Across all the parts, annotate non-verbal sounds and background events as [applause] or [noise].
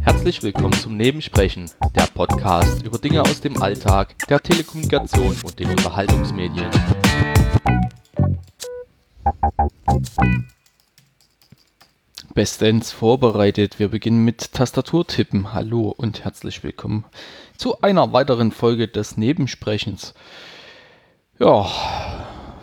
Herzlich willkommen zum Nebensprechen, der Podcast über Dinge aus dem Alltag, der Telekommunikation und den Unterhaltungsmedien. Bestens vorbereitet. Wir beginnen mit Tastaturtippen. Hallo und herzlich willkommen zu einer weiteren Folge des Nebensprechens. Ja,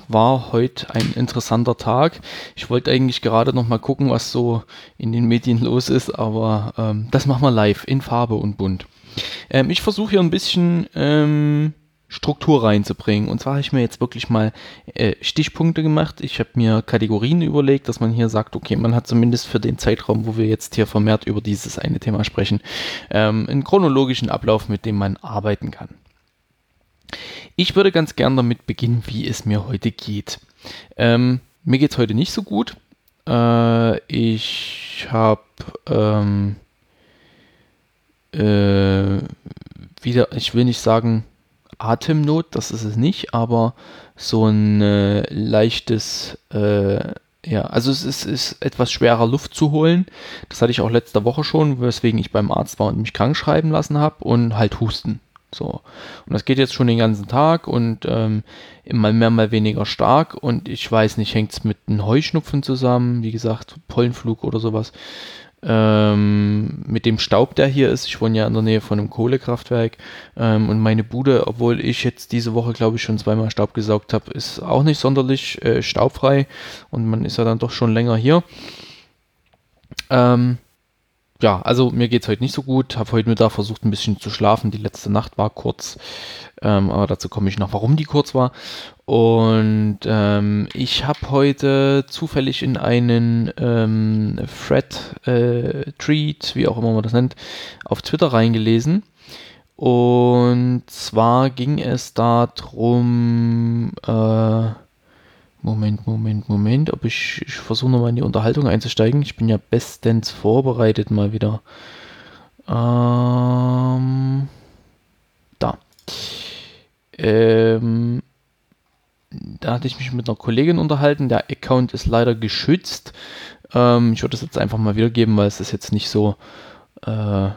war heute ein interessanter Tag. Ich wollte eigentlich gerade noch mal gucken, was so in den Medien los ist, aber ähm, das machen wir live in Farbe und bunt. Ähm, ich versuche hier ein bisschen ähm, Struktur reinzubringen. Und zwar habe ich mir jetzt wirklich mal äh, Stichpunkte gemacht. Ich habe mir Kategorien überlegt, dass man hier sagt, okay, man hat zumindest für den Zeitraum, wo wir jetzt hier vermehrt über dieses eine Thema sprechen, ähm, einen chronologischen Ablauf, mit dem man arbeiten kann. Ich würde ganz gern damit beginnen, wie es mir heute geht. Ähm, mir geht es heute nicht so gut. Äh, ich habe ähm, äh, wieder, ich will nicht sagen Atemnot, das ist es nicht, aber so ein äh, leichtes, äh, ja, also es ist, ist, etwas schwerer Luft zu holen. Das hatte ich auch letzte Woche schon, weswegen ich beim Arzt war und mich krank schreiben lassen habe und halt Husten. So. Und das geht jetzt schon den ganzen Tag und ähm, immer mehr, mal weniger stark. Und ich weiß nicht, hängt es mit einem Heuschnupfen zusammen, wie gesagt, Pollenflug oder sowas. Ähm, mit dem Staub, der hier ist. Ich wohne ja in der Nähe von einem Kohlekraftwerk. Ähm, und meine Bude, obwohl ich jetzt diese Woche, glaube ich, schon zweimal Staub gesaugt habe, ist auch nicht sonderlich äh, staubfrei. Und man ist ja dann doch schon länger hier. Ähm, ja, also mir geht es heute nicht so gut. Habe heute Mittag versucht, ein bisschen zu schlafen. Die letzte Nacht war kurz, ähm, aber dazu komme ich noch, warum die kurz war. Und ähm, ich habe heute zufällig in einen ähm, Thread, äh, Treat, wie auch immer man das nennt, auf Twitter reingelesen. Und zwar ging es darum, äh, Moment, Moment, Moment, ob ich, ich versuche nochmal in die Unterhaltung einzusteigen. Ich bin ja bestens vorbereitet mal wieder. Ähm, da. Ähm, da hatte ich mich mit einer Kollegin unterhalten. Der Account ist leider geschützt. Ähm, ich würde es jetzt einfach mal wiedergeben, weil es ist jetzt nicht so äh,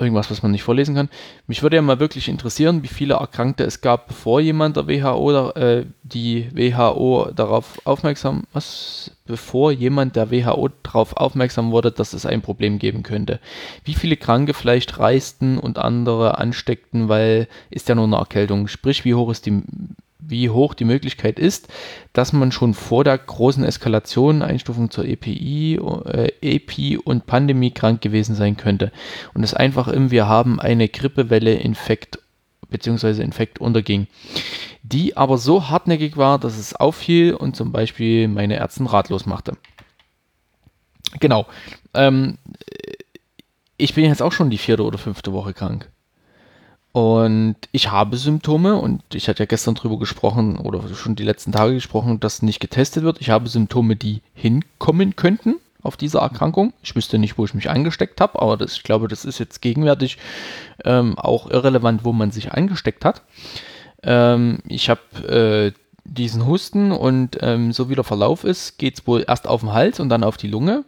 irgendwas, was man nicht vorlesen kann. Mich würde ja mal wirklich interessieren, wie viele Erkrankte es gab, bevor jemand der WHO oder äh, die WHO darauf aufmerksam, was, bevor jemand der WHO darauf aufmerksam wurde, dass es ein Problem geben könnte. Wie viele Kranke vielleicht reisten und andere ansteckten, weil ist ja nur eine Erkältung. Sprich, wie hoch ist die wie hoch die Möglichkeit ist, dass man schon vor der großen Eskalation, Einstufung zur EPI, äh, EPI und Pandemie krank gewesen sein könnte. Und es einfach im Wir haben eine Grippewelle Infekt bzw. Infekt unterging, die aber so hartnäckig war, dass es auffiel und zum Beispiel meine Ärztin ratlos machte. Genau. Ähm, ich bin jetzt auch schon die vierte oder fünfte Woche krank. Und ich habe Symptome und ich hatte ja gestern drüber gesprochen oder schon die letzten Tage gesprochen, dass nicht getestet wird. Ich habe Symptome, die hinkommen könnten auf diese Erkrankung. Ich wüsste nicht, wo ich mich angesteckt habe, aber das, ich glaube, das ist jetzt gegenwärtig ähm, auch irrelevant, wo man sich angesteckt hat. Ähm, ich habe äh, diesen Husten und ähm, so wie der Verlauf ist, geht es wohl erst auf den Hals und dann auf die Lunge.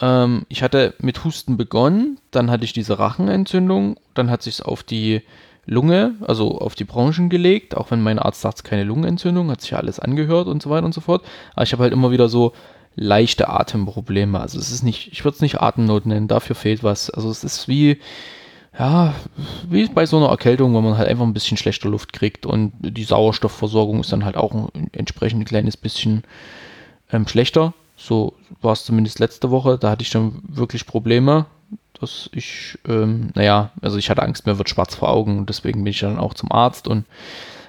Ähm, ich hatte mit Husten begonnen, dann hatte ich diese Rachenentzündung, dann hat sich auf die Lunge, also auf die Branchen gelegt, auch wenn mein Arzt sagt, keine Lungenentzündung, hat sich ja alles angehört und so weiter und so fort. Aber ich habe halt immer wieder so leichte Atemprobleme. Also es ist nicht, ich würde es nicht Atemnot nennen, dafür fehlt was. Also es ist wie, ja, wie bei so einer Erkältung, wo man halt einfach ein bisschen schlechter Luft kriegt und die Sauerstoffversorgung ist dann halt auch ein entsprechend ein kleines bisschen ähm, schlechter. So war es zumindest letzte Woche. Da hatte ich dann wirklich Probleme, dass ich, ähm, naja, also ich hatte Angst, mir wird schwarz vor Augen und deswegen bin ich dann auch zum Arzt und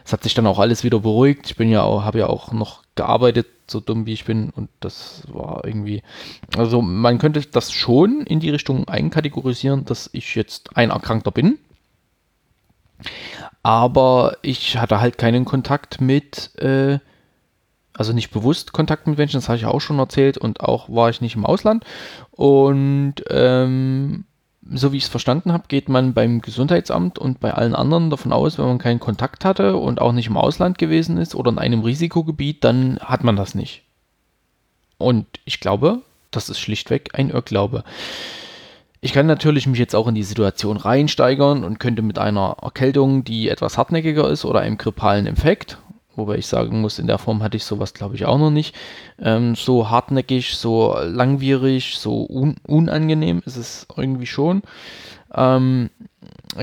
es hat sich dann auch alles wieder beruhigt. Ich bin ja auch, habe ja auch noch gearbeitet, so dumm wie ich bin und das war irgendwie, also man könnte das schon in die Richtung einkategorisieren, dass ich jetzt ein Erkrankter bin. Aber ich hatte halt keinen Kontakt mit äh, also nicht bewusst Kontakt mit Menschen, das habe ich auch schon erzählt und auch war ich nicht im Ausland. Und ähm, so wie ich es verstanden habe, geht man beim Gesundheitsamt und bei allen anderen davon aus, wenn man keinen Kontakt hatte und auch nicht im Ausland gewesen ist oder in einem Risikogebiet, dann hat man das nicht. Und ich glaube, das ist schlichtweg ein Irrglaube. Ich kann natürlich mich jetzt auch in die Situation reinsteigern und könnte mit einer Erkältung, die etwas hartnäckiger ist oder einem grippalen Infekt, wobei ich sagen muss, in der Form hatte ich sowas glaube ich auch noch nicht, ähm, so hartnäckig, so langwierig, so un unangenehm ist es irgendwie schon, ähm,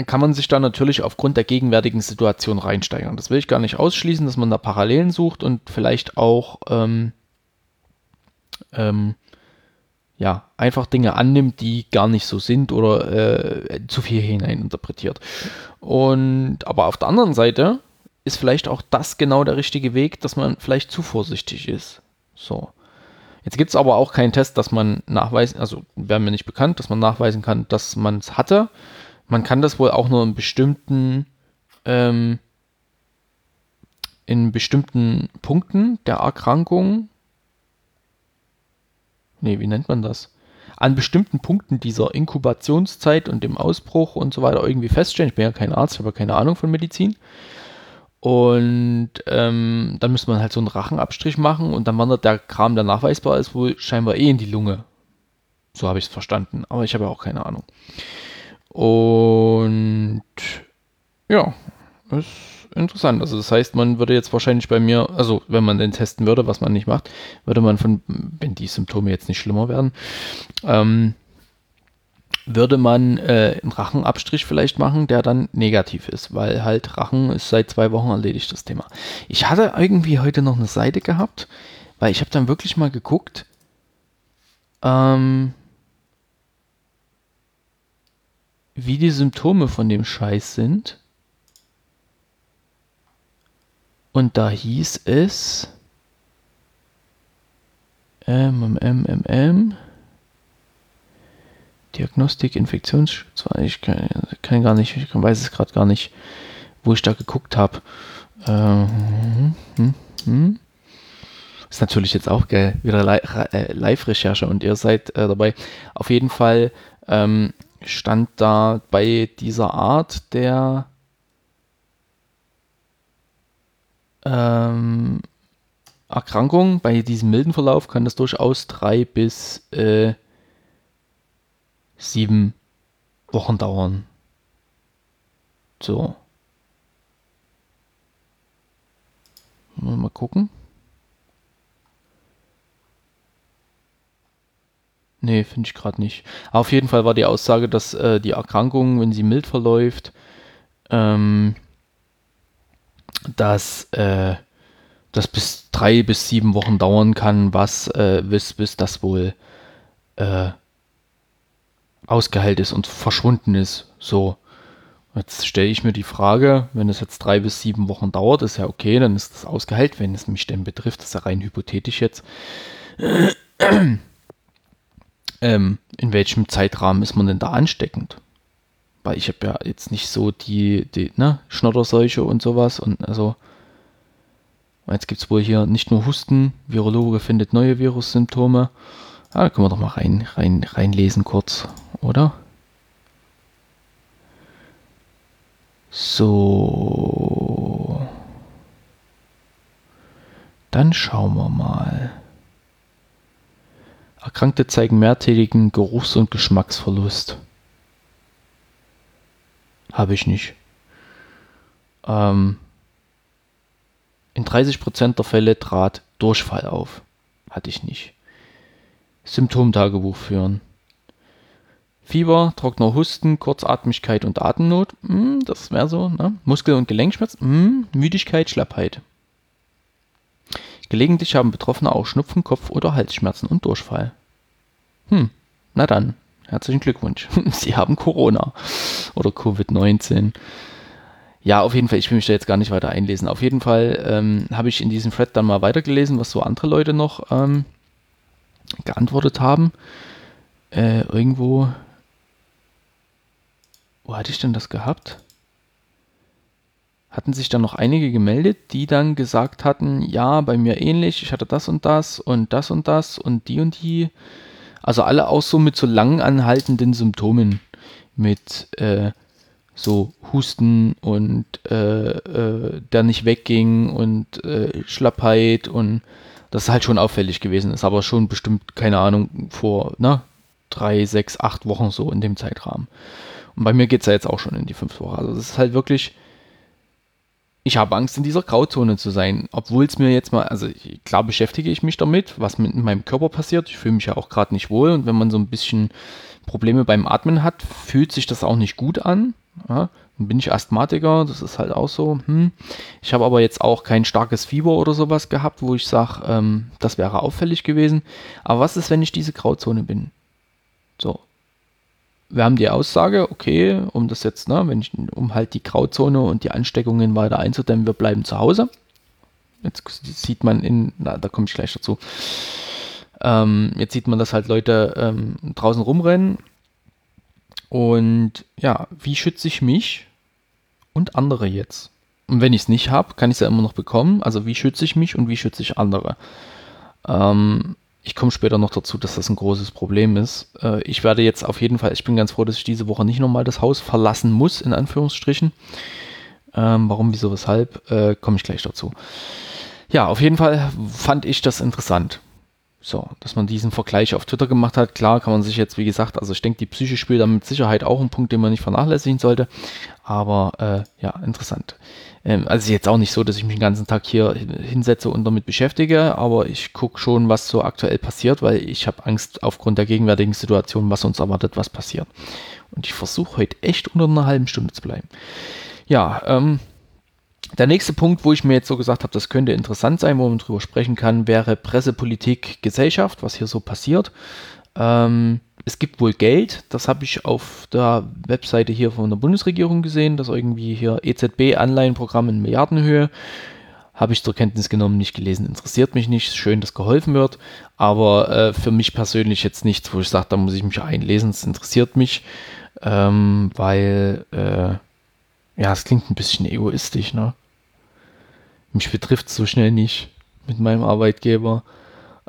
kann man sich da natürlich aufgrund der gegenwärtigen Situation reinsteigern. Das will ich gar nicht ausschließen, dass man da Parallelen sucht und vielleicht auch ähm, ähm, ja, einfach Dinge annimmt, die gar nicht so sind oder äh, zu viel hineininterpretiert. Und aber auf der anderen Seite ist vielleicht auch das genau der richtige Weg, dass man vielleicht zu vorsichtig ist. So. Jetzt gibt es aber auch keinen Test, dass man nachweisen, also wäre mir nicht bekannt, dass man nachweisen kann, dass man es hatte. Man kann das wohl auch nur in bestimmten ähm, in bestimmten Punkten der Erkrankung nee, wie nennt man das? An bestimmten Punkten dieser Inkubationszeit und dem Ausbruch und so weiter irgendwie feststellen. Ich bin ja kein Arzt, habe keine Ahnung von Medizin. Und ähm, dann müsste man halt so einen Rachenabstrich machen und dann wandert der Kram, der nachweisbar ist, wohl scheinbar eh in die Lunge. So habe ich es verstanden, aber ich habe ja auch keine Ahnung. Und ja, ist interessant. Also das heißt, man würde jetzt wahrscheinlich bei mir, also wenn man den testen würde, was man nicht macht, würde man von, wenn die Symptome jetzt nicht schlimmer werden, ähm, würde man äh, einen Rachenabstrich vielleicht machen, der dann negativ ist, weil halt Rachen ist seit zwei Wochen erledigt, das Thema. Ich hatte irgendwie heute noch eine Seite gehabt, weil ich habe dann wirklich mal geguckt, ähm, wie die Symptome von dem Scheiß sind. Und da hieß es MMMM Diagnostik, Infektionsschutz. Ich kann, kann, gar nicht, ich weiß es gerade gar nicht, wo ich da geguckt habe. Ähm, hm, hm. Ist natürlich jetzt auch geil, wieder äh, Live-Recherche und ihr seid äh, dabei. Auf jeden Fall ähm, stand da bei dieser Art der ähm, Erkrankung, bei diesem milden Verlauf kann das durchaus drei bis äh, sieben Wochen dauern. So. Mal gucken. Nee, finde ich gerade nicht. Auf jeden Fall war die Aussage, dass äh, die Erkrankung, wenn sie mild verläuft, ähm, dass äh, das bis drei bis sieben Wochen dauern kann, was äh, bis, bis das wohl äh, ausgeheilt ist und verschwunden ist. So. Jetzt stelle ich mir die Frage, wenn es jetzt drei bis sieben Wochen dauert, ist ja okay, dann ist das ausgeheilt, wenn es mich denn betrifft, das ist ja rein hypothetisch jetzt. [clears throat] ähm, in welchem Zeitrahmen ist man denn da ansteckend? Weil ich habe ja jetzt nicht so die, die ne, Schnodderseuche und sowas und also jetzt gibt es wohl hier nicht nur Husten, Virologe findet neue Virussymptome. Ah, da können wir doch mal rein, rein, reinlesen kurz, oder? So. Dann schauen wir mal. Erkrankte zeigen mehrtägigen Geruchs- und Geschmacksverlust. Habe ich nicht. Ähm, in 30% der Fälle trat Durchfall auf. Hatte ich nicht. Symptomtagebuch führen. Fieber, trockener Husten, Kurzatmigkeit und Atemnot. Hm, das wäre so. Ne? Muskel- und Gelenkschmerzen. Hm, Müdigkeit, Schlappheit. Gelegentlich haben Betroffene auch Schnupfen, Kopf- oder Halsschmerzen und Durchfall. Hm, na dann, herzlichen Glückwunsch. [laughs] Sie haben Corona oder Covid-19. Ja, auf jeden Fall, ich will mich da jetzt gar nicht weiter einlesen. Auf jeden Fall ähm, habe ich in diesem Thread dann mal weitergelesen, was so andere Leute noch ähm, geantwortet haben. Äh, irgendwo. Wo hatte ich denn das gehabt? Hatten sich dann noch einige gemeldet, die dann gesagt hatten, ja, bei mir ähnlich, ich hatte das und das und das und das und die und die. Also alle auch so mit so lang anhaltenden Symptomen. Mit äh, so Husten und äh, äh, der nicht wegging und äh, Schlappheit und das ist halt schon auffällig gewesen ist, aber schon bestimmt, keine Ahnung, vor ne, drei, sechs, acht Wochen so in dem Zeitrahmen. Und bei mir geht es ja jetzt auch schon in die fünf Wochen. Also das ist halt wirklich, ich habe Angst, in dieser Grauzone zu sein, obwohl es mir jetzt mal, also klar beschäftige ich mich damit, was mit meinem Körper passiert. Ich fühle mich ja auch gerade nicht wohl und wenn man so ein bisschen Probleme beim Atmen hat, fühlt sich das auch nicht gut an. Ja, dann bin ich Asthmatiker, das ist halt auch so. Hm. Ich habe aber jetzt auch kein starkes Fieber oder sowas gehabt, wo ich sage, ähm, das wäre auffällig gewesen. Aber was ist, wenn ich diese Grauzone bin? So. Wir haben die Aussage, okay, um das jetzt, ne, wenn ich, um halt die Grauzone und die Ansteckungen weiter einzudämmen, wir bleiben zu Hause. Jetzt sieht man in, na, da komme ich gleich dazu. Ähm, jetzt sieht man, dass halt Leute ähm, draußen rumrennen und ja, wie schütze ich mich und andere jetzt? Und wenn ich es nicht habe, kann ich es ja immer noch bekommen. Also wie schütze ich mich und wie schütze ich andere? Ähm, ich komme später noch dazu, dass das ein großes Problem ist. Äh, ich werde jetzt auf jeden Fall, ich bin ganz froh, dass ich diese Woche nicht nochmal das Haus verlassen muss, in Anführungsstrichen. Ähm, warum, wieso, weshalb, äh, komme ich gleich dazu. Ja, auf jeden Fall fand ich das interessant. So, dass man diesen Vergleich auf Twitter gemacht hat. Klar kann man sich jetzt, wie gesagt, also ich denke, die Psyche spielt da mit Sicherheit auch ein Punkt, den man nicht vernachlässigen sollte. Aber äh, ja, interessant. Ähm, also jetzt auch nicht so, dass ich mich den ganzen Tag hier hinsetze und damit beschäftige, aber ich gucke schon, was so aktuell passiert, weil ich habe Angst aufgrund der gegenwärtigen Situation, was uns erwartet, was passiert. Und ich versuche heute echt unter einer halben Stunde zu bleiben. Ja, ähm, der nächste Punkt, wo ich mir jetzt so gesagt habe, das könnte interessant sein, wo man drüber sprechen kann, wäre Pressepolitik, Gesellschaft, was hier so passiert. Ähm, es gibt wohl Geld, das habe ich auf der Webseite hier von der Bundesregierung gesehen, dass irgendwie hier EZB-Anleihenprogramm in Milliardenhöhe. Habe ich zur Kenntnis genommen, nicht gelesen, interessiert mich nicht. Schön, dass geholfen wird, aber äh, für mich persönlich jetzt nichts, wo ich sage, da muss ich mich einlesen, es interessiert mich, ähm, weil, äh, ja, es klingt ein bisschen egoistisch, ne? Mich betrifft so schnell nicht mit meinem Arbeitgeber.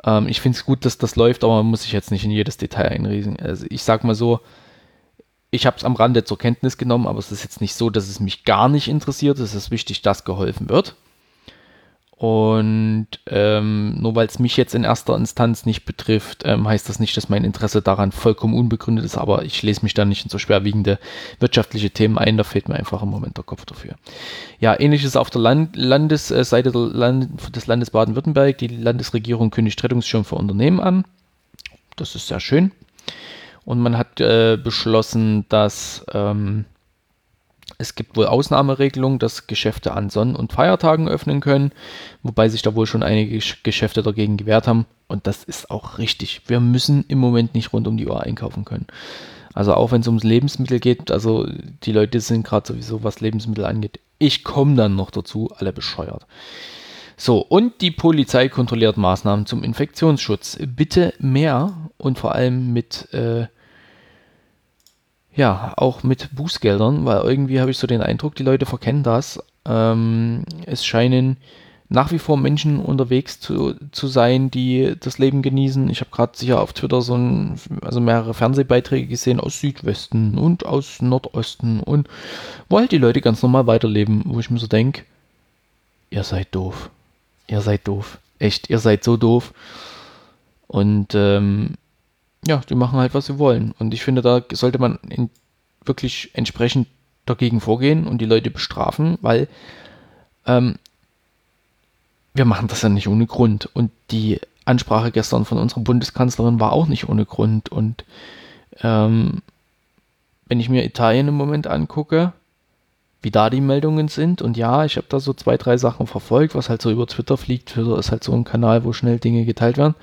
Ähm, ich finde es gut, dass das läuft, aber man muss sich jetzt nicht in jedes Detail einriesen. Also ich sag mal so, ich habe es am Rande zur Kenntnis genommen, aber es ist jetzt nicht so, dass es mich gar nicht interessiert. Es ist wichtig, dass geholfen wird. Und ähm, nur weil es mich jetzt in erster Instanz nicht betrifft, ähm, heißt das nicht, dass mein Interesse daran vollkommen unbegründet ist. Aber ich lese mich da nicht in so schwerwiegende wirtschaftliche Themen ein. Da fehlt mir einfach im Moment der Kopf dafür. Ja, ähnliches auf der Land Landesseite der Land des Landes Baden-Württemberg. Die Landesregierung kündigt Rettungsschirm für Unternehmen an. Das ist sehr schön. Und man hat äh, beschlossen, dass ähm, es gibt wohl Ausnahmeregelungen, dass Geschäfte an Sonn- und Feiertagen öffnen können, wobei sich da wohl schon einige Geschäfte dagegen gewehrt haben. Und das ist auch richtig. Wir müssen im Moment nicht rund um die Uhr einkaufen können. Also auch wenn es ums Lebensmittel geht, also die Leute sind gerade sowieso, was Lebensmittel angeht. Ich komme dann noch dazu, alle bescheuert. So, und die Polizei kontrolliert Maßnahmen zum Infektionsschutz. Bitte mehr und vor allem mit äh, ja, auch mit Bußgeldern, weil irgendwie habe ich so den Eindruck, die Leute verkennen das. Ähm, es scheinen nach wie vor Menschen unterwegs zu, zu sein, die das Leben genießen. Ich habe gerade sicher auf Twitter so ein, also mehrere Fernsehbeiträge gesehen aus Südwesten und aus Nordosten und wo halt die Leute ganz normal weiterleben, wo ich mir so denke, ihr seid doof. Ihr seid doof. Echt, ihr seid so doof. Und ähm, ja, die machen halt, was sie wollen. Und ich finde, da sollte man in, wirklich entsprechend dagegen vorgehen und die Leute bestrafen, weil ähm, wir machen das ja nicht ohne Grund. Und die Ansprache gestern von unserer Bundeskanzlerin war auch nicht ohne Grund. Und ähm, wenn ich mir Italien im Moment angucke, wie da die Meldungen sind, und ja, ich habe da so zwei, drei Sachen verfolgt, was halt so über Twitter fliegt. Twitter ist halt so ein Kanal, wo schnell Dinge geteilt werden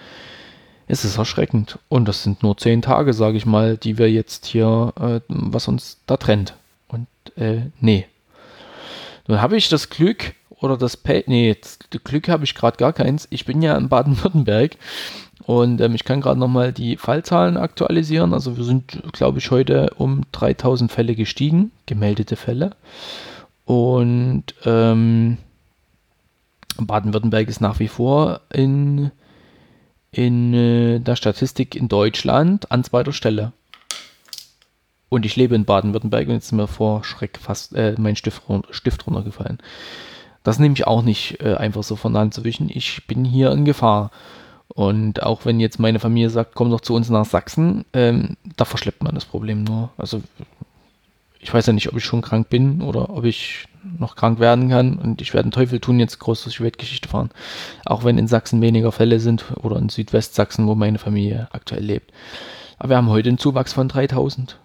es ist erschreckend. Und das sind nur zehn Tage, sage ich mal, die wir jetzt hier, äh, was uns da trennt. Und äh, nee. Nun habe ich das Glück oder das Pay, nee, das Glück habe ich gerade gar keins. Ich bin ja in Baden-Württemberg und ähm, ich kann gerade nochmal die Fallzahlen aktualisieren. Also wir sind, glaube ich, heute um 3000 Fälle gestiegen, gemeldete Fälle. Und ähm, Baden-Württemberg ist nach wie vor in in äh, der Statistik in Deutschland an zweiter Stelle. Und ich lebe in Baden-Württemberg und jetzt ist mir vor Schreck fast äh, mein Stift, Stift runtergefallen. Das nehme ich auch nicht äh, einfach so von der Hand zu wischen. Ich bin hier in Gefahr. Und auch wenn jetzt meine Familie sagt, komm doch zu uns nach Sachsen, ähm, da verschleppt man das Problem nur. Also ich weiß ja nicht, ob ich schon krank bin oder ob ich noch krank werden kann. Und ich werde einen Teufel tun, jetzt groß durch die Weltgeschichte fahren. Auch wenn in Sachsen weniger Fälle sind oder in Südwestsachsen, wo meine Familie aktuell lebt. Aber wir haben heute einen Zuwachs von 3000.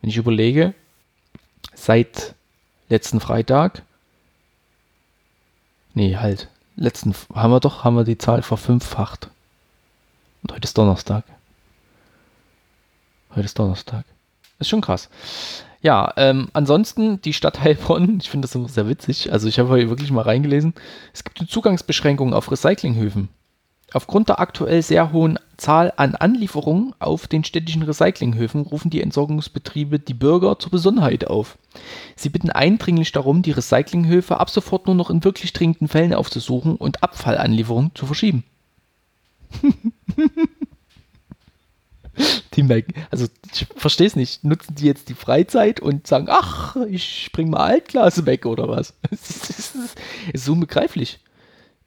Wenn ich überlege, seit letzten Freitag, nee, halt, letzten, haben wir doch, haben wir die Zahl verfünffacht. Und heute ist Donnerstag. Heute ist Donnerstag. Ist schon krass. Ja, ähm, ansonsten die Stadt Heilbronn, ich finde das sehr witzig. Also ich habe hier wirklich mal reingelesen. Es gibt eine Zugangsbeschränkung auf Recyclinghöfen. Aufgrund der aktuell sehr hohen Zahl an Anlieferungen auf den städtischen Recyclinghöfen rufen die Entsorgungsbetriebe die Bürger zur Besonnenheit auf. Sie bitten eindringlich darum, die Recyclinghöfe ab sofort nur noch in wirklich dringenden Fällen aufzusuchen und Abfallanlieferungen zu verschieben. [laughs] die merken, also ich verstehe es nicht. Nutzen die jetzt die Freizeit und sagen, ach, ich bring mal Altglas weg oder was? [laughs] Es ist so unbegreiflich.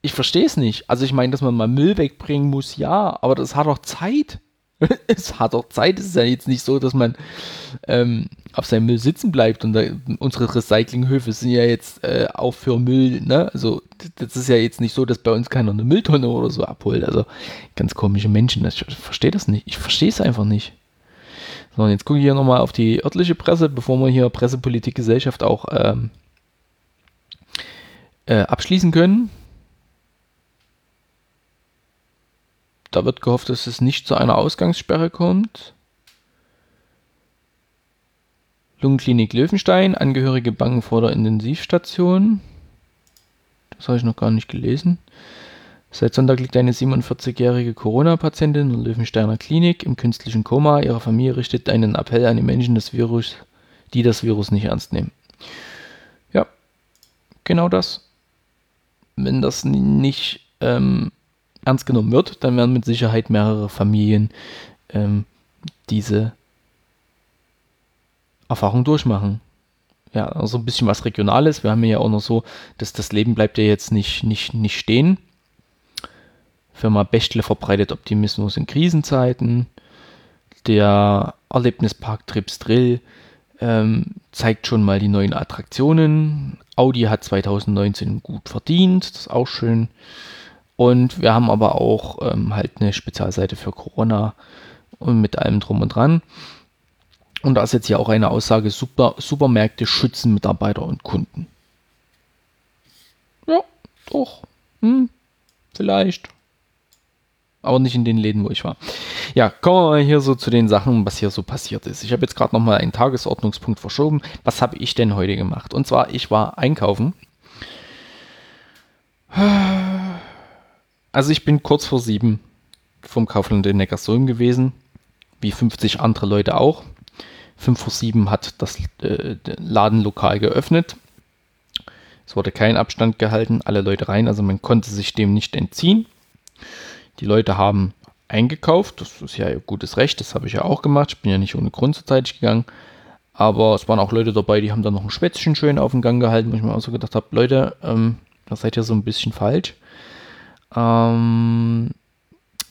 Ich verstehe es nicht. Also ich meine, dass man mal Müll wegbringen muss, ja, aber das hat doch Zeit. [laughs] es hat doch Zeit. Es ist ja jetzt nicht so, dass man ähm, auf seinem Müll sitzen bleibt und da, unsere Recyclinghöfe sind ja jetzt äh, auch für Müll, ne? Also das ist ja jetzt nicht so, dass bei uns keiner eine Mülltonne oder so abholt. Also ganz komische Menschen. Ich verstehe das nicht. Ich verstehe es einfach nicht. So, und jetzt gucke ich hier nochmal auf die örtliche Presse, bevor wir hier Pressepolitik Gesellschaft auch ähm, äh, abschließen können. Da wird gehofft, dass es nicht zu einer Ausgangssperre kommt. Lungenklinik Löwenstein, Angehörige bangen vor der Intensivstation. Das habe ich noch gar nicht gelesen. Seit Sonntag liegt eine 47-jährige Corona-Patientin in der Löwensteiner Klinik im künstlichen Koma. Ihre Familie richtet einen Appell an die Menschen, das Virus, die das Virus nicht ernst nehmen. Ja, genau das. Wenn das nicht ähm, ernst genommen wird, dann werden mit Sicherheit mehrere Familien ähm, diese Erfahrung durchmachen. Ja, also ein bisschen was Regionales. Wir haben ja auch noch so, dass das Leben bleibt ja jetzt nicht, nicht, nicht stehen. Firma Bechtle verbreitet Optimismus in Krisenzeiten. Der Erlebnispark Trips Drill ähm, zeigt schon mal die neuen Attraktionen. Audi hat 2019 gut verdient, das ist auch schön. Und wir haben aber auch ähm, halt eine Spezialseite für Corona und mit allem drum und dran. Und da ist jetzt hier auch eine Aussage, Super, Supermärkte schützen Mitarbeiter und Kunden. Ja, doch. Hm, vielleicht. Aber nicht in den Läden, wo ich war. Ja, kommen wir mal hier so zu den Sachen, was hier so passiert ist. Ich habe jetzt gerade nochmal einen Tagesordnungspunkt verschoben. Was habe ich denn heute gemacht? Und zwar, ich war einkaufen. Also ich bin kurz vor sieben vom Kaufland in Neckarsulm gewesen, wie 50 andere Leute auch. Fünf vor sieben hat das äh, Ladenlokal geöffnet. Es wurde kein Abstand gehalten, alle Leute rein, also man konnte sich dem nicht entziehen. Die Leute haben eingekauft, das ist ja ihr gutes Recht, das habe ich ja auch gemacht. Ich bin ja nicht ohne Grund zur Zeit gegangen. Aber es waren auch Leute dabei, die haben dann noch ein Schwätzchen schön auf den Gang gehalten, wo ich mir auch so gedacht habe, Leute, ähm, das seid ihr so ein bisschen falsch. Ähm,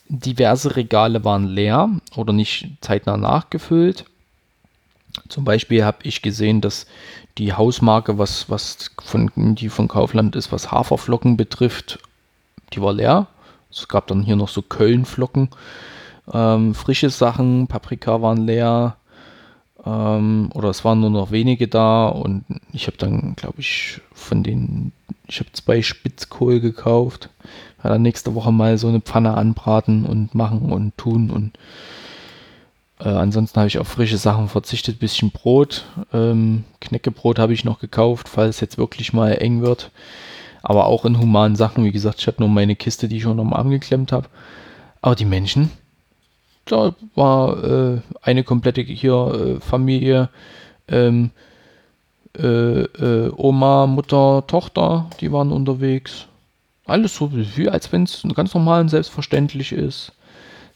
diverse Regale waren leer oder nicht zeitnah nachgefüllt. Zum Beispiel habe ich gesehen, dass die Hausmarke, was, was von, die von Kaufland ist, was Haferflocken betrifft, die war leer. Es gab dann hier noch so Kölnflocken. Ähm, frische Sachen, Paprika waren leer. Ähm, oder es waren nur noch wenige da. Und ich habe dann, glaube ich, von den, ich habe zwei Spitzkohl gekauft ja, dann nächste Woche mal so eine Pfanne anbraten und machen und tun und äh, ansonsten habe ich auf frische Sachen verzichtet, bisschen Brot, ähm, Knäckebrot habe ich noch gekauft, falls jetzt wirklich mal eng wird, aber auch in humanen Sachen, wie gesagt, ich hatte nur meine Kiste, die ich schon am Arm geklemmt habe, aber die Menschen, da war äh, eine komplette hier äh, Familie, ähm, äh, äh, Oma, Mutter, Tochter, die waren unterwegs alles so wie als wenn es ganz normal und selbstverständlich ist.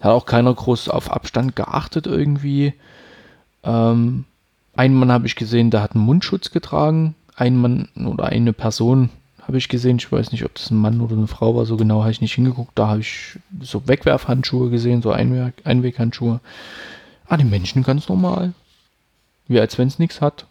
Hat auch keiner groß auf Abstand geachtet irgendwie. Ähm, einen Mann habe ich gesehen, der hat einen Mundschutz getragen. ein Mann oder eine Person habe ich gesehen. Ich weiß nicht, ob das ein Mann oder eine Frau war. So genau habe ich nicht hingeguckt. Da habe ich so Wegwerfhandschuhe gesehen, so Einweg Einweghandschuhe. Ah, die Menschen ganz normal. Wie als wenn es nichts hat.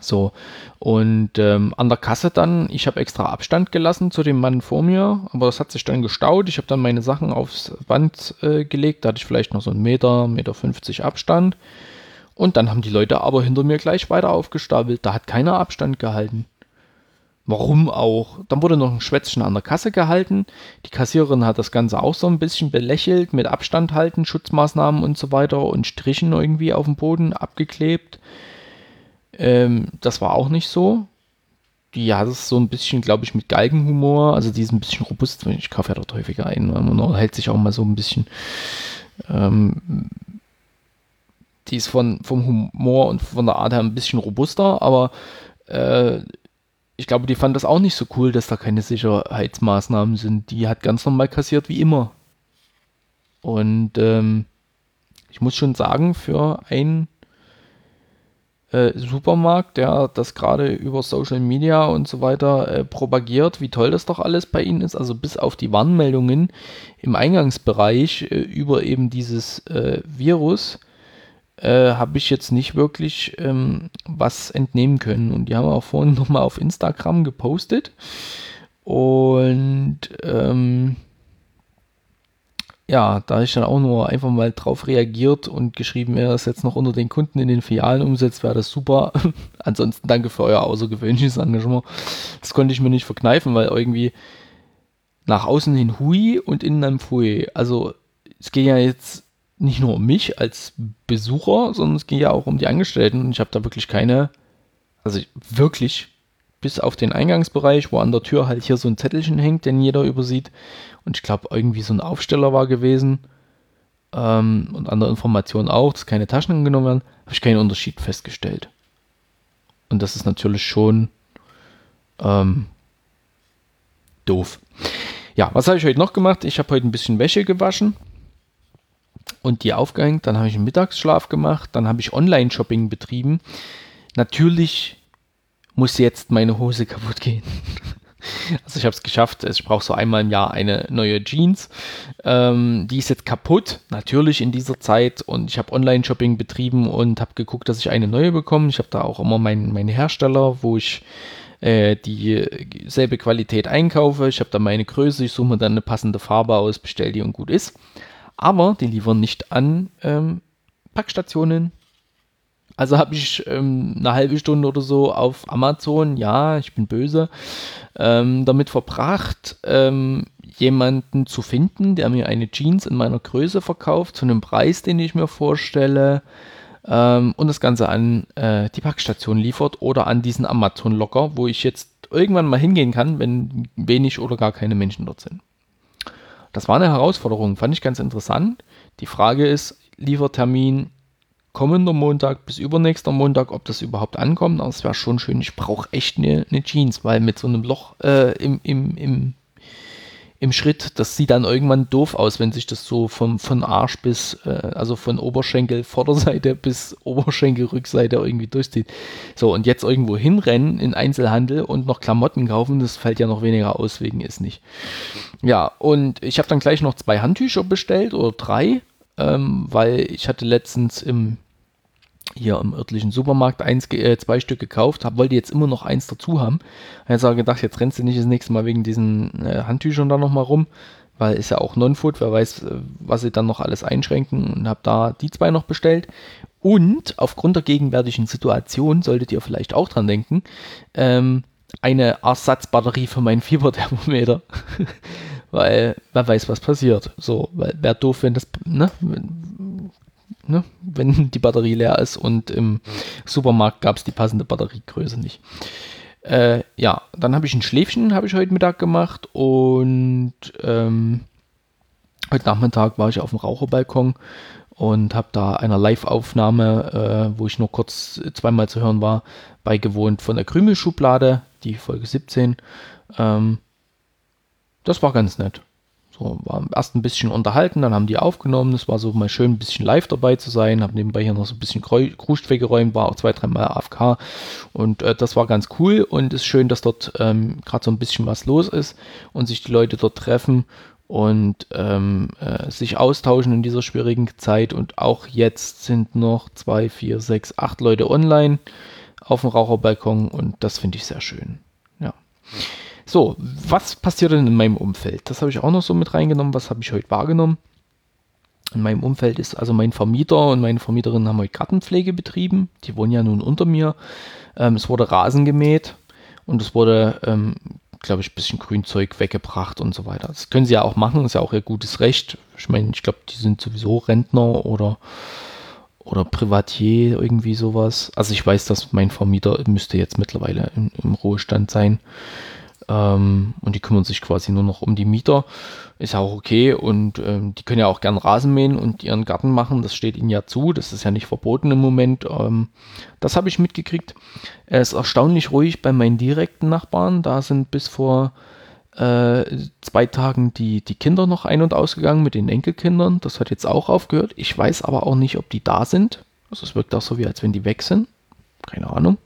So, und ähm, an der Kasse dann, ich habe extra Abstand gelassen zu dem Mann vor mir, aber das hat sich dann gestaut. Ich habe dann meine Sachen aufs Band äh, gelegt, da hatte ich vielleicht noch so einen Meter, Meter 50 Abstand. Und dann haben die Leute aber hinter mir gleich weiter aufgestapelt. Da hat keiner Abstand gehalten. Warum auch? Dann wurde noch ein Schwätzchen an der Kasse gehalten. Die Kassiererin hat das Ganze auch so ein bisschen belächelt mit Abstand halten, Schutzmaßnahmen und so weiter und Strichen irgendwie auf dem Boden abgeklebt. Ähm, das war auch nicht so. Die hat es so ein bisschen, glaube ich, mit Galgenhumor. Also die ist ein bisschen robust. Ich kaufe ja dort häufiger ein. Man hält sich auch mal so ein bisschen. Ähm, die ist von, vom Humor und von der Art her ein bisschen robuster, aber äh, ich glaube, die fand das auch nicht so cool, dass da keine Sicherheitsmaßnahmen sind. Die hat ganz normal kassiert wie immer. Und ähm, ich muss schon sagen, für ein äh, Supermarkt, der das gerade über Social Media und so weiter äh, propagiert, wie toll das doch alles bei ihnen ist. Also bis auf die Warnmeldungen im Eingangsbereich äh, über eben dieses äh, Virus äh, habe ich jetzt nicht wirklich ähm, was entnehmen können. Und die haben auch vorhin [laughs] nochmal auf Instagram gepostet. Und ähm, ja, da ich dann auch nur einfach mal drauf reagiert und geschrieben, er das jetzt noch unter den Kunden in den Filialen umsetzt, wäre das super. [laughs] Ansonsten danke für euer außergewöhnliches Engagement. Das konnte ich mir nicht verkneifen, weil irgendwie nach außen hin Hui und innen dann Pfui. Also es ging ja jetzt nicht nur um mich als Besucher, sondern es ging ja auch um die Angestellten und ich habe da wirklich keine, also wirklich bis auf den Eingangsbereich, wo an der Tür halt hier so ein Zettelchen hängt, den jeder übersieht. Und ich glaube, irgendwie so ein Aufsteller war gewesen. Ähm, und andere Informationen auch, dass keine Taschen angenommen werden, habe ich keinen Unterschied festgestellt. Und das ist natürlich schon ähm, doof. Ja, was habe ich heute noch gemacht? Ich habe heute ein bisschen Wäsche gewaschen und die aufgehängt. Dann habe ich einen Mittagsschlaf gemacht. Dann habe ich Online-Shopping betrieben. Natürlich muss jetzt meine Hose kaputt gehen. [laughs] Also ich habe es geschafft, ich brauche so einmal im Jahr eine neue Jeans. Ähm, die ist jetzt kaputt, natürlich in dieser Zeit. Und ich habe Online-Shopping betrieben und habe geguckt, dass ich eine neue bekomme. Ich habe da auch immer meinen mein Hersteller, wo ich äh, dieselbe Qualität einkaufe. Ich habe da meine Größe, ich suche mir dann eine passende Farbe aus, bestelle die und gut ist. Aber die liefern nicht an ähm, Packstationen, also habe ich ähm, eine halbe Stunde oder so auf Amazon, ja, ich bin böse, ähm, damit verbracht, ähm, jemanden zu finden, der mir eine Jeans in meiner Größe verkauft, zu einem Preis, den ich mir vorstelle, ähm, und das Ganze an äh, die Packstation liefert oder an diesen Amazon-Locker, wo ich jetzt irgendwann mal hingehen kann, wenn wenig oder gar keine Menschen dort sind. Das war eine Herausforderung, fand ich ganz interessant. Die Frage ist, Liefertermin kommender Montag bis übernächster Montag, ob das überhaupt ankommt. Aber es wäre schon schön. Ich brauche echt eine, eine, Jeans, weil mit so einem Loch äh, im, im, im, im Schritt, das sieht dann irgendwann doof aus, wenn sich das so vom, von Arsch bis, äh, also von Oberschenkel Vorderseite bis Oberschenkel Rückseite irgendwie durchzieht. So, und jetzt irgendwo hinrennen in Einzelhandel und noch Klamotten kaufen, das fällt ja noch weniger aus, wegen ist nicht. Ja, und ich habe dann gleich noch zwei Handtücher bestellt oder drei ähm, weil ich hatte letztens im hier im örtlichen Supermarkt eins, äh, zwei Stück gekauft, hab, wollte jetzt immer noch eins dazu haben. Jetzt habe ich gedacht, jetzt rennst du nicht das nächste Mal wegen diesen äh, Handtüchern da nochmal rum, weil ist ja auch Non-Food, wer weiß, äh, was sie dann noch alles einschränken und habe da die zwei noch bestellt. Und aufgrund der gegenwärtigen Situation solltet ihr vielleicht auch dran denken, ähm, eine Ersatzbatterie für mein Fieberthermometer. [laughs] weil wer weiß, was passiert. So, weil wäre doof, wenn das, ne, ne, wenn [laughs] die Batterie leer ist und im Supermarkt gab es die passende Batteriegröße nicht. Äh, ja, dann habe ich ein Schläfchen, habe ich heute Mittag gemacht und ähm, heute Nachmittag war ich auf dem Raucherbalkon und habe da einer Live-Aufnahme, äh, wo ich nur kurz zweimal zu hören war, beigewohnt von der Krümelschublade, die Folge 17. Ähm, das war ganz nett. War erst ein bisschen unterhalten, dann haben die aufgenommen. Es war so mal schön, ein bisschen live dabei zu sein. Habe nebenbei hier noch so ein bisschen Kruscht weggeräumt, war auch zwei, dreimal AFK. Und äh, das war ganz cool und es ist schön, dass dort ähm, gerade so ein bisschen was los ist und sich die Leute dort treffen und ähm, äh, sich austauschen in dieser schwierigen Zeit. Und auch jetzt sind noch zwei, vier, sechs, acht Leute online auf dem Raucherbalkon und das finde ich sehr schön. Ja. So, was passiert denn in meinem Umfeld? Das habe ich auch noch so mit reingenommen. Was habe ich heute wahrgenommen? In meinem Umfeld ist also mein Vermieter und meine Vermieterin haben heute Gartenpflege betrieben. Die wohnen ja nun unter mir. Ähm, es wurde Rasen gemäht und es wurde, ähm, glaube ich, ein bisschen Grünzeug weggebracht und so weiter. Das können sie ja auch machen, ist ja auch ihr gutes Recht. Ich meine, ich glaube, die sind sowieso Rentner oder, oder Privatier, irgendwie sowas. Also ich weiß, dass mein Vermieter müsste jetzt mittlerweile im, im Ruhestand sein. Ähm, und die kümmern sich quasi nur noch um die Mieter. Ist ja auch okay. Und ähm, die können ja auch gern Rasen mähen und ihren Garten machen. Das steht ihnen ja zu. Das ist ja nicht verboten im Moment. Ähm, das habe ich mitgekriegt. Es ist erstaunlich ruhig bei meinen direkten Nachbarn. Da sind bis vor äh, zwei Tagen die, die Kinder noch ein- und ausgegangen mit den Enkelkindern. Das hat jetzt auch aufgehört. Ich weiß aber auch nicht, ob die da sind. Also es wirkt auch so, wie als wenn die weg sind. Keine Ahnung.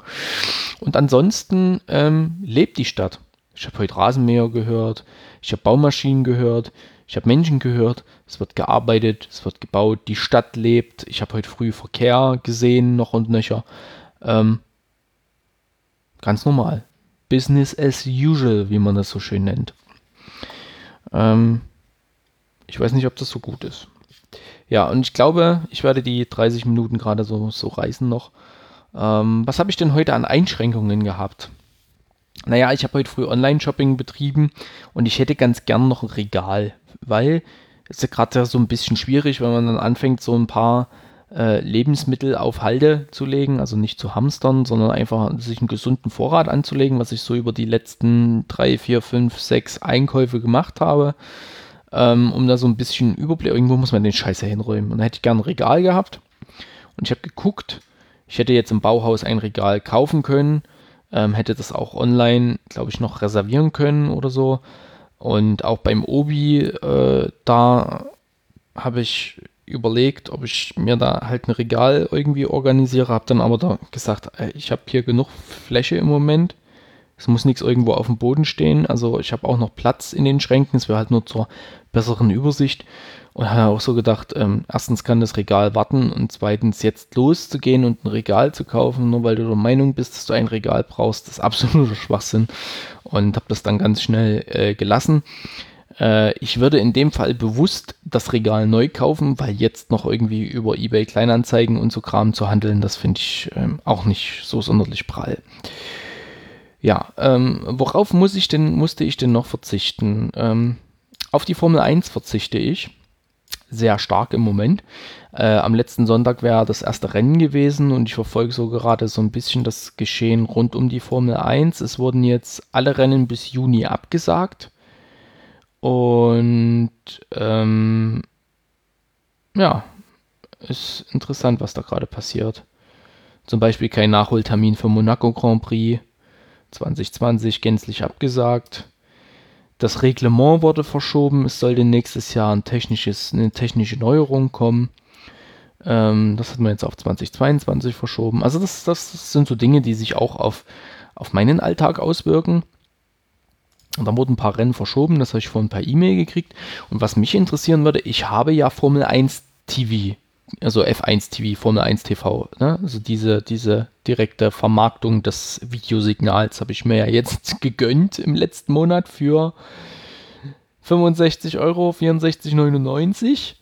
Und ansonsten ähm, lebt die Stadt. Ich habe heute Rasenmäher gehört, ich habe Baumaschinen gehört, ich habe Menschen gehört, es wird gearbeitet, es wird gebaut, die Stadt lebt. Ich habe heute früh Verkehr gesehen, noch und nöcher. Ähm, ganz normal. Business as usual, wie man das so schön nennt. Ähm, ich weiß nicht, ob das so gut ist. Ja, und ich glaube, ich werde die 30 Minuten gerade so, so reißen noch. Ähm, was habe ich denn heute an Einschränkungen gehabt? Naja, ich habe heute früh Online-Shopping betrieben und ich hätte ganz gern noch ein Regal, weil es ist ja gerade so ein bisschen schwierig, wenn man dann anfängt, so ein paar äh, Lebensmittel auf Halde zu legen, also nicht zu hamstern, sondern einfach sich einen gesunden Vorrat anzulegen, was ich so über die letzten drei, vier, fünf, sechs Einkäufe gemacht habe, ähm, um da so ein bisschen Überblick, irgendwo muss man den Scheiß hinräumen. Und da hätte ich gern ein Regal gehabt und ich habe geguckt, ich hätte jetzt im Bauhaus ein Regal kaufen können, ähm, hätte das auch online, glaube ich, noch reservieren können oder so. Und auch beim Obi, äh, da habe ich überlegt, ob ich mir da halt ein Regal irgendwie organisiere, habe dann aber da gesagt, äh, ich habe hier genug Fläche im Moment. Es muss nichts irgendwo auf dem Boden stehen. Also ich habe auch noch Platz in den Schränken. Es wäre halt nur zur besseren Übersicht. Und habe auch so gedacht, ähm, erstens kann das Regal warten und zweitens jetzt loszugehen und ein Regal zu kaufen, nur weil du der Meinung bist, dass du ein Regal brauchst, ist absoluter [laughs] Schwachsinn. Und habe das dann ganz schnell äh, gelassen. Äh, ich würde in dem Fall bewusst das Regal neu kaufen, weil jetzt noch irgendwie über eBay Kleinanzeigen und so Kram zu handeln, das finde ich ähm, auch nicht so sonderlich prall. Ja, ähm, worauf muss ich denn, musste ich denn noch verzichten? Ähm, auf die Formel 1 verzichte ich sehr stark im Moment. Äh, am letzten Sonntag wäre das erste Rennen gewesen und ich verfolge so gerade so ein bisschen das Geschehen rund um die Formel 1. Es wurden jetzt alle Rennen bis Juni abgesagt. Und ähm, ja, ist interessant, was da gerade passiert. Zum Beispiel kein Nachholtermin für Monaco Grand Prix 2020 gänzlich abgesagt. Das Reglement wurde verschoben. Es sollte nächstes Jahr ein technisches, eine technische Neuerung kommen. Ähm, das hat man jetzt auf 2022 verschoben. Also das, das sind so Dinge, die sich auch auf, auf meinen Alltag auswirken. Und da wurden ein paar Rennen verschoben, das habe ich vorhin per E-Mail gekriegt. Und was mich interessieren würde, ich habe ja Formel 1 TV also F1 TV, Formel 1 TV, ne? also diese, diese direkte Vermarktung des Videosignals habe ich mir ja jetzt [laughs] gegönnt im letzten Monat für 65 Euro, 64,99.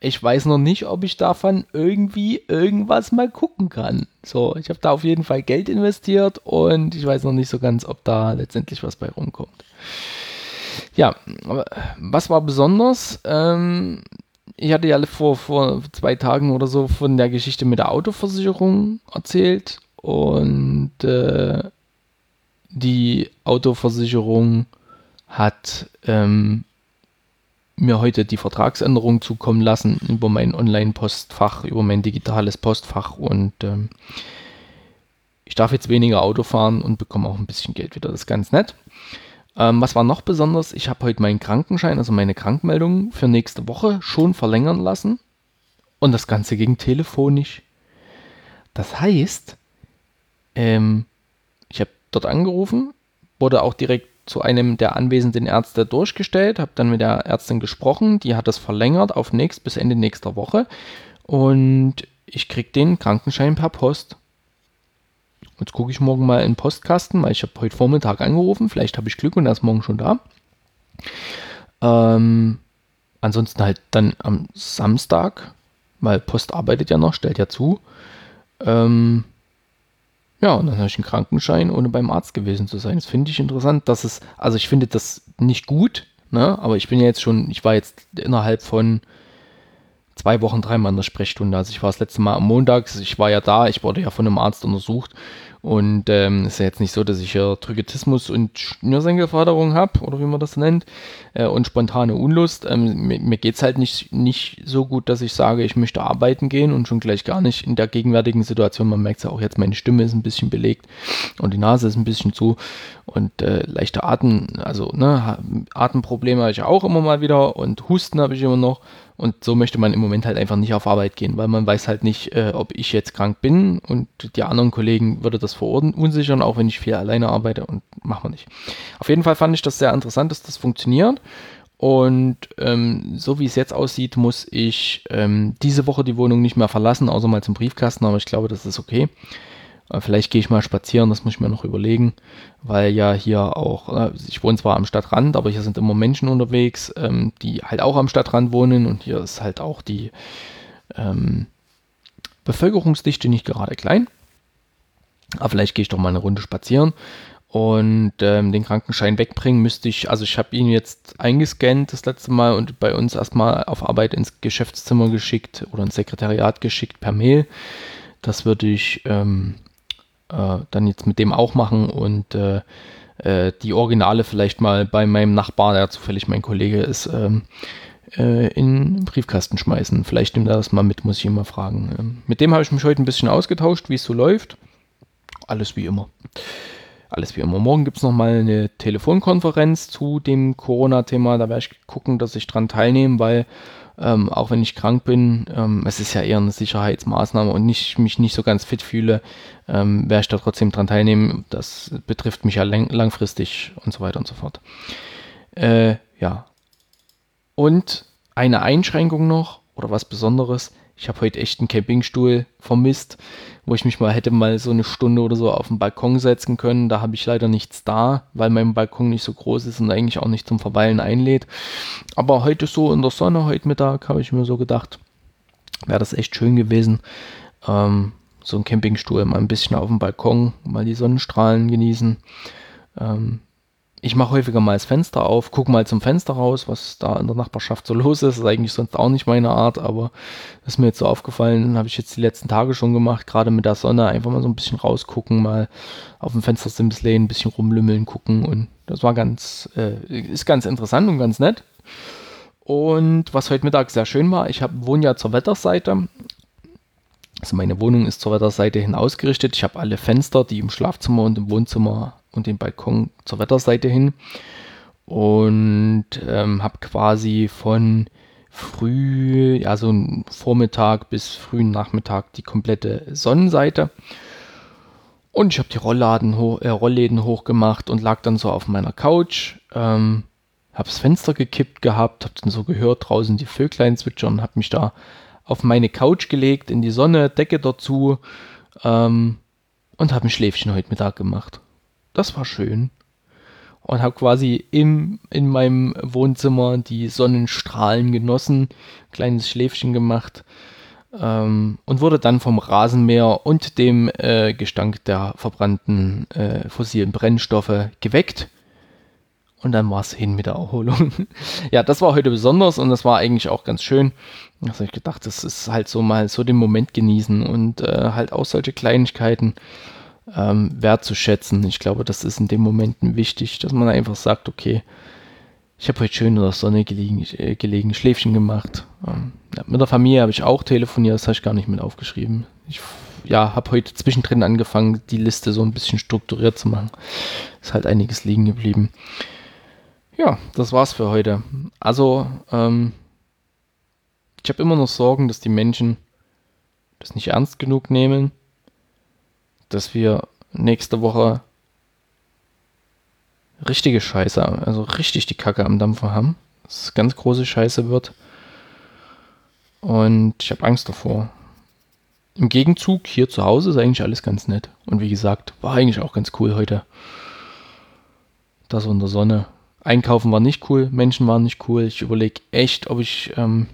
Ich weiß noch nicht, ob ich davon irgendwie irgendwas mal gucken kann. So, ich habe da auf jeden Fall Geld investiert und ich weiß noch nicht so ganz, ob da letztendlich was bei rumkommt. Ja, was war besonders? Ähm, ich hatte ja vor, vor zwei Tagen oder so von der Geschichte mit der Autoversicherung erzählt und äh, die Autoversicherung hat ähm, mir heute die Vertragsänderung zukommen lassen über mein Online-Postfach, über mein digitales Postfach und ähm, ich darf jetzt weniger Auto fahren und bekomme auch ein bisschen Geld wieder. Das ist ganz nett. Ähm, was war noch besonders? Ich habe heute meinen Krankenschein, also meine Krankmeldung für nächste Woche schon verlängern lassen. Und das Ganze ging telefonisch. Das heißt, ähm, ich habe dort angerufen, wurde auch direkt zu einem der anwesenden Ärzte durchgestellt, habe dann mit der Ärztin gesprochen, die hat das verlängert auf nächst bis Ende nächster Woche und ich kriege den Krankenschein per Post. Jetzt gucke ich morgen mal in den Postkasten, weil ich habe heute Vormittag angerufen, vielleicht habe ich Glück und er ist morgen schon da. Ähm, ansonsten halt dann am Samstag, weil Post arbeitet ja noch, stellt ja zu. Ähm, ja, und dann habe ich einen Krankenschein, ohne beim Arzt gewesen zu sein. Das finde ich interessant, dass es, also ich finde das nicht gut, ne? aber ich bin ja jetzt schon, ich war jetzt innerhalb von zwei Wochen dreimal in der Sprechstunde. Also ich war das letzte Mal am Montag, ich war ja da, ich wurde ja von einem Arzt untersucht und ähm, ist ja jetzt nicht so, dass ich hier Triggetismus und Schnürsenkelforderung habe, oder wie man das nennt, äh, und spontane Unlust. Ähm, mir mir geht es halt nicht, nicht so gut, dass ich sage, ich möchte arbeiten gehen und schon gleich gar nicht in der gegenwärtigen Situation. Man merkt es ja auch jetzt, meine Stimme ist ein bisschen belegt und die Nase ist ein bisschen zu und äh, leichte Atem, also ne, Atemprobleme habe ich auch immer mal wieder und Husten habe ich immer noch. Und so möchte man im Moment halt einfach nicht auf Arbeit gehen, weil man weiß halt nicht, äh, ob ich jetzt krank bin und die anderen Kollegen würde das verunsichern, auch wenn ich viel alleine arbeite und machen wir nicht. Auf jeden Fall fand ich das sehr interessant, dass das funktioniert. Und ähm, so wie es jetzt aussieht, muss ich ähm, diese Woche die Wohnung nicht mehr verlassen, außer mal zum Briefkasten, aber ich glaube, das ist okay. Äh, vielleicht gehe ich mal spazieren, das muss ich mir noch überlegen, weil ja hier auch, äh, ich wohne zwar am Stadtrand, aber hier sind immer Menschen unterwegs, ähm, die halt auch am Stadtrand wohnen und hier ist halt auch die ähm, Bevölkerungsdichte nicht gerade klein. Aber vielleicht gehe ich doch mal eine Runde spazieren und ähm, den Krankenschein wegbringen müsste ich, also ich habe ihn jetzt eingescannt das letzte Mal und bei uns erstmal auf Arbeit ins Geschäftszimmer geschickt oder ins Sekretariat geschickt per Mail. Das würde ich ähm, äh, dann jetzt mit dem auch machen und äh, äh, die Originale vielleicht mal bei meinem Nachbar, der zufällig mein Kollege ist, ähm, äh, in den Briefkasten schmeißen. Vielleicht nimmt er das mal mit, muss ich ihn mal fragen. Ähm, mit dem habe ich mich heute ein bisschen ausgetauscht, wie es so läuft. Alles wie immer. Alles wie immer. Morgen gibt es nochmal eine Telefonkonferenz zu dem Corona-Thema. Da werde ich gucken, dass ich dran teilnehme, weil ähm, auch wenn ich krank bin, ähm, es ist ja eher eine Sicherheitsmaßnahme und ich mich nicht so ganz fit fühle, ähm, werde ich da trotzdem dran teilnehmen. Das betrifft mich ja lang langfristig und so weiter und so fort. Äh, ja. Und eine Einschränkung noch oder was Besonderes. Ich habe heute echt einen Campingstuhl vermisst, wo ich mich mal hätte mal so eine Stunde oder so auf den Balkon setzen können. Da habe ich leider nichts da, weil mein Balkon nicht so groß ist und eigentlich auch nicht zum Verweilen einlädt. Aber heute so in der Sonne, heute Mittag, habe ich mir so gedacht, wäre das echt schön gewesen. Ähm, so ein Campingstuhl, mal ein bisschen auf dem Balkon, mal die Sonnenstrahlen genießen. Ähm, ich mache häufiger mal das Fenster auf, gucke mal zum Fenster raus, was da in der Nachbarschaft so [laughs] los ist. Das ist eigentlich sonst auch nicht meine Art, aber ist mir jetzt so aufgefallen, habe ich jetzt die letzten Tage schon gemacht, gerade mit der Sonne, einfach mal so ein bisschen rausgucken, mal auf dem Fenstersims lehnen, ein bisschen rumlümmeln, gucken und das war ganz, äh, ist ganz interessant und ganz nett. Und was heute Mittag sehr schön war, ich wohne ja zur Wetterseite. Also meine Wohnung ist zur Wetterseite hin ausgerichtet. Ich habe alle Fenster, die im Schlafzimmer und im Wohnzimmer und den Balkon zur Wetterseite hin und ähm, habe quasi von früh, ja so Vormittag bis frühen Nachmittag die komplette Sonnenseite. Und ich habe die Rollladen hoch, äh, Rollläden hochgemacht und lag dann so auf meiner Couch. Ähm, habe das Fenster gekippt gehabt, habe dann so gehört draußen die Vöglein zwitschern, habe mich da auf meine Couch gelegt, in die Sonne, Decke dazu ähm, und habe ein Schläfchen heute Mittag gemacht. Das war schön. Und habe quasi im, in meinem Wohnzimmer die Sonnenstrahlen genossen, kleines Schläfchen gemacht ähm, und wurde dann vom Rasenmäher und dem äh, Gestank der verbrannten äh, fossilen Brennstoffe geweckt. Und dann war es hin mit der Erholung. [laughs] ja, das war heute besonders und das war eigentlich auch ganz schön. Also ich gedacht, das ist halt so mal so den Moment genießen und äh, halt auch solche Kleinigkeiten ähm, wertzuschätzen. Ich glaube, das ist in dem Moment wichtig, dass man einfach sagt, okay, ich habe heute schön in der Sonne gelegen, äh, gelegen Schläfchen gemacht. Ähm, ja, mit der Familie habe ich auch telefoniert, das habe ich gar nicht mit aufgeschrieben. Ich ja, habe heute zwischendrin angefangen, die Liste so ein bisschen strukturiert zu machen. Ist halt einiges liegen geblieben. Ja, das war's für heute. Also, ähm, ich habe immer noch Sorgen, dass die Menschen das nicht ernst genug nehmen, dass wir nächste Woche richtige Scheiße, also richtig die Kacke am Dampfer haben. Dass es ganz große Scheiße wird. Und ich habe Angst davor. Im Gegenzug, hier zu Hause ist eigentlich alles ganz nett. Und wie gesagt, war eigentlich auch ganz cool heute. Das in der Sonne. Einkaufen war nicht cool, Menschen waren nicht cool. Ich überlege echt, ob ich ähm,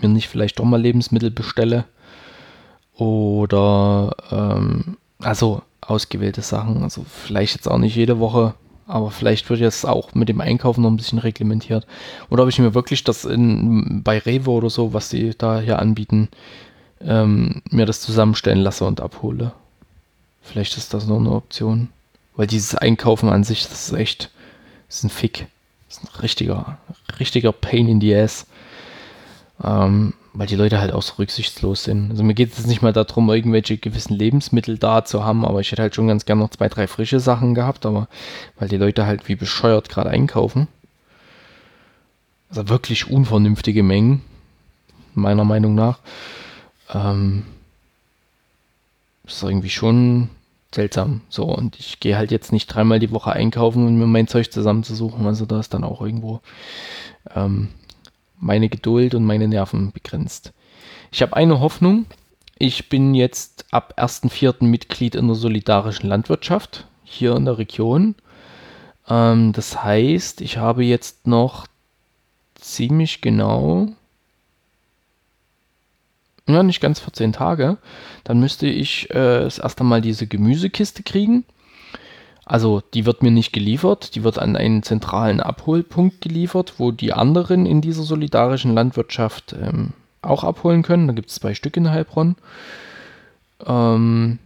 mir nicht vielleicht doch mal Lebensmittel bestelle. Oder ähm, also ausgewählte Sachen. Also vielleicht jetzt auch nicht jede Woche, aber vielleicht wird jetzt auch mit dem Einkaufen noch ein bisschen reglementiert. Oder ob ich mir wirklich das in, bei Revo oder so, was die da hier anbieten, ähm, mir das zusammenstellen lasse und abhole. Vielleicht ist das noch eine Option. Weil dieses Einkaufen an sich, das ist echt, das ist ein Fick. Das ist ein richtiger, richtiger Pain in the Ass. Ähm, weil die Leute halt auch so rücksichtslos sind. Also mir geht es nicht mal darum, irgendwelche gewissen Lebensmittel da zu haben, aber ich hätte halt schon ganz gern noch zwei, drei frische Sachen gehabt, aber weil die Leute halt wie bescheuert gerade einkaufen. Also wirklich unvernünftige Mengen, meiner Meinung nach. Ähm, ist irgendwie schon seltsam. So, und ich gehe halt jetzt nicht dreimal die Woche einkaufen, um mir mein Zeug zusammenzusuchen. Also da ist dann auch irgendwo ähm, meine Geduld und meine Nerven begrenzt. Ich habe eine Hoffnung. Ich bin jetzt ab 1.4. Mitglied in der solidarischen Landwirtschaft hier in der Region. Ähm, das heißt, ich habe jetzt noch ziemlich genau, ja, nicht ganz 14 Tage. Dann müsste ich äh, das erste Mal diese Gemüsekiste kriegen. Also die wird mir nicht geliefert, die wird an einen zentralen Abholpunkt geliefert, wo die anderen in dieser solidarischen Landwirtschaft ähm, auch abholen können. Da gibt es zwei Stück in Heilbronn. Ähm,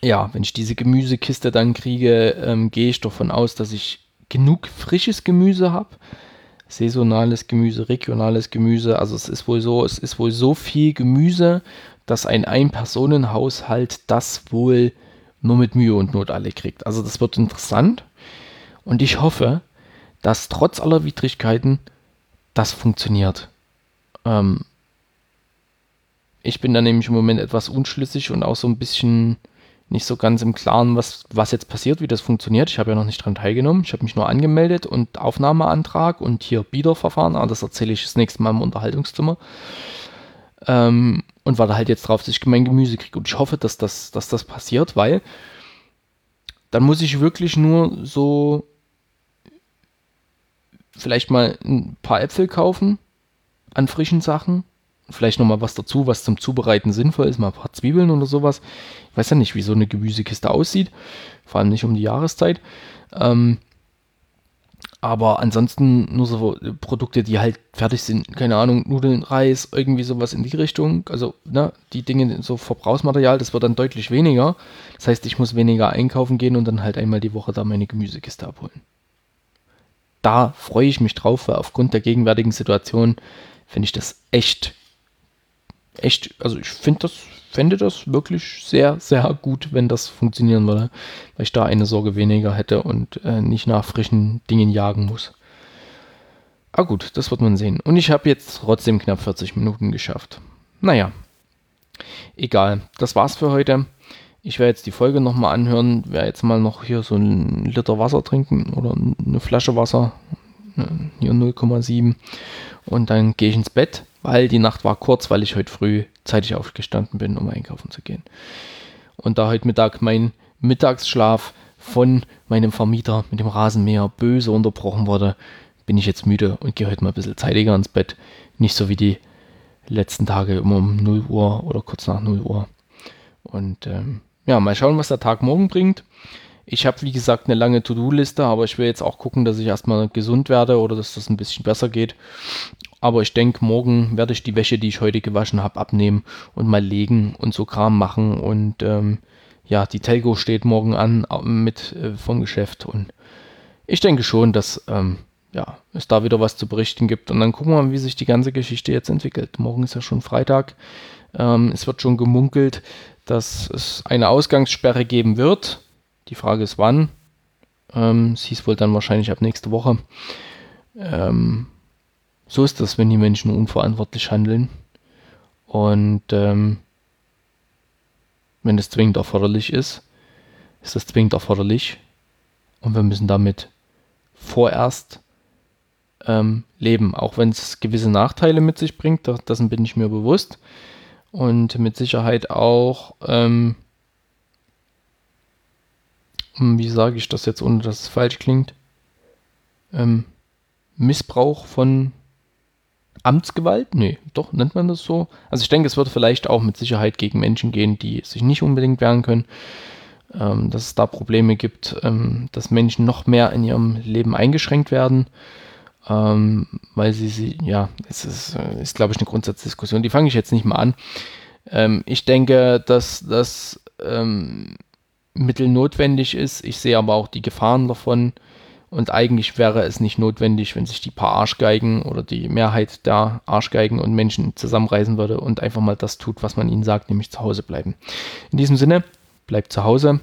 ja, wenn ich diese Gemüsekiste dann kriege, ähm, gehe ich davon aus, dass ich genug frisches Gemüse habe. Saisonales Gemüse, regionales Gemüse. Also es ist wohl so, es ist wohl so viel Gemüse, dass ein Ein-Personen-Haushalt das wohl nur mit Mühe und Not alle kriegt. Also das wird interessant und ich hoffe, dass trotz aller Widrigkeiten das funktioniert. Ähm ich bin da nämlich im Moment etwas unschlüssig und auch so ein bisschen nicht so ganz im Klaren, was, was jetzt passiert, wie das funktioniert. Ich habe ja noch nicht daran teilgenommen. Ich habe mich nur angemeldet und Aufnahmeantrag und hier Biederverfahren. Aber das erzähle ich das nächste Mal im Unterhaltungszimmer. Ähm, und warte halt jetzt drauf, dass ich mein Gemüse kriege. Und ich hoffe, dass das, dass das passiert, weil dann muss ich wirklich nur so vielleicht mal ein paar Äpfel kaufen an frischen Sachen. Vielleicht nochmal was dazu, was zum Zubereiten sinnvoll ist, mal ein paar Zwiebeln oder sowas. Ich weiß ja nicht, wie so eine Gemüsekiste aussieht, vor allem nicht um die Jahreszeit. Ähm, aber ansonsten nur so Produkte, die halt fertig sind, keine Ahnung, Nudeln, Reis, irgendwie sowas in die Richtung. Also, ne, die Dinge, so Verbrauchsmaterial, das wird dann deutlich weniger. Das heißt, ich muss weniger einkaufen gehen und dann halt einmal die Woche da meine Gemüsekiste abholen. Da freue ich mich drauf, weil aufgrund der gegenwärtigen Situation finde ich das echt, echt, also ich finde das fände das wirklich sehr, sehr gut, wenn das funktionieren würde, weil ich da eine Sorge weniger hätte und äh, nicht nach frischen Dingen jagen muss. Ah gut, das wird man sehen. Und ich habe jetzt trotzdem knapp 40 Minuten geschafft. Naja, egal. Das war's für heute. Ich werde jetzt die Folge nochmal anhören, werde jetzt mal noch hier so einen Liter Wasser trinken oder eine Flasche Wasser, hier 0,7 und dann gehe ich ins Bett weil die Nacht war kurz, weil ich heute früh zeitig aufgestanden bin, um einkaufen zu gehen. Und da heute Mittag mein Mittagsschlaf von meinem Vermieter mit dem Rasenmäher böse unterbrochen wurde, bin ich jetzt müde und gehe heute mal ein bisschen zeitiger ins Bett. Nicht so wie die letzten Tage immer um 0 Uhr oder kurz nach 0 Uhr. Und ähm, ja, mal schauen, was der Tag morgen bringt. Ich habe, wie gesagt, eine lange To-Do-Liste, aber ich will jetzt auch gucken, dass ich erstmal gesund werde oder dass das ein bisschen besser geht. Aber ich denke, morgen werde ich die Wäsche, die ich heute gewaschen habe, abnehmen und mal legen und so Kram machen. Und ähm, ja, die Telgo steht morgen an mit äh, vom Geschäft. Und ich denke schon, dass ähm, ja, es da wieder was zu berichten gibt. Und dann gucken wir mal, wie sich die ganze Geschichte jetzt entwickelt. Morgen ist ja schon Freitag. Ähm, es wird schon gemunkelt, dass es eine Ausgangssperre geben wird. Die Frage ist wann. Ähm, es hieß wohl dann wahrscheinlich ab nächste Woche. Ähm, so ist das, wenn die Menschen unverantwortlich handeln. Und ähm, wenn es zwingend erforderlich ist, ist das zwingend erforderlich. Und wir müssen damit vorerst ähm, leben, auch wenn es gewisse Nachteile mit sich bringt, dessen bin ich mir bewusst. Und mit Sicherheit auch, ähm, wie sage ich das jetzt, ohne dass es falsch klingt, ähm, Missbrauch von Amtsgewalt? Nee, doch, nennt man das so? Also ich denke, es wird vielleicht auch mit Sicherheit gegen Menschen gehen, die sich nicht unbedingt wehren können. Ähm, dass es da Probleme gibt, ähm, dass Menschen noch mehr in ihrem Leben eingeschränkt werden. Ähm, weil sie, sie, ja, es ist, äh, ist glaube ich, eine Grundsatzdiskussion. Die fange ich jetzt nicht mal an. Ähm, ich denke, dass das ähm, Mittel notwendig ist. Ich sehe aber auch die Gefahren davon. Und eigentlich wäre es nicht notwendig, wenn sich die paar Arschgeigen oder die Mehrheit der Arschgeigen und Menschen zusammenreißen würde und einfach mal das tut, was man ihnen sagt, nämlich zu Hause bleiben. In diesem Sinne, bleibt zu Hause.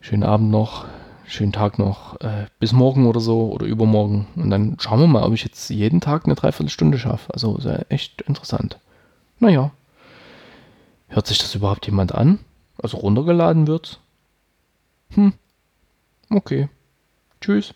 Schönen Abend noch, schönen Tag noch, äh, bis morgen oder so oder übermorgen. Und dann schauen wir mal, ob ich jetzt jeden Tag eine Dreiviertelstunde schaffe. Also echt interessant. Naja. Hört sich das überhaupt jemand an? Also runtergeladen wird? Hm. Okay. Tschüss.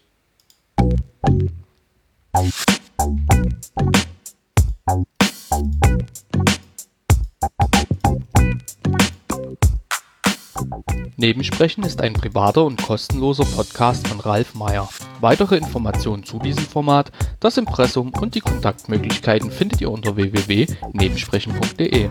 Nebensprechen ist ein privater und kostenloser Podcast von Ralf Meyer. Weitere Informationen zu diesem Format, das Impressum und die Kontaktmöglichkeiten findet ihr unter www.nebensprechen.de.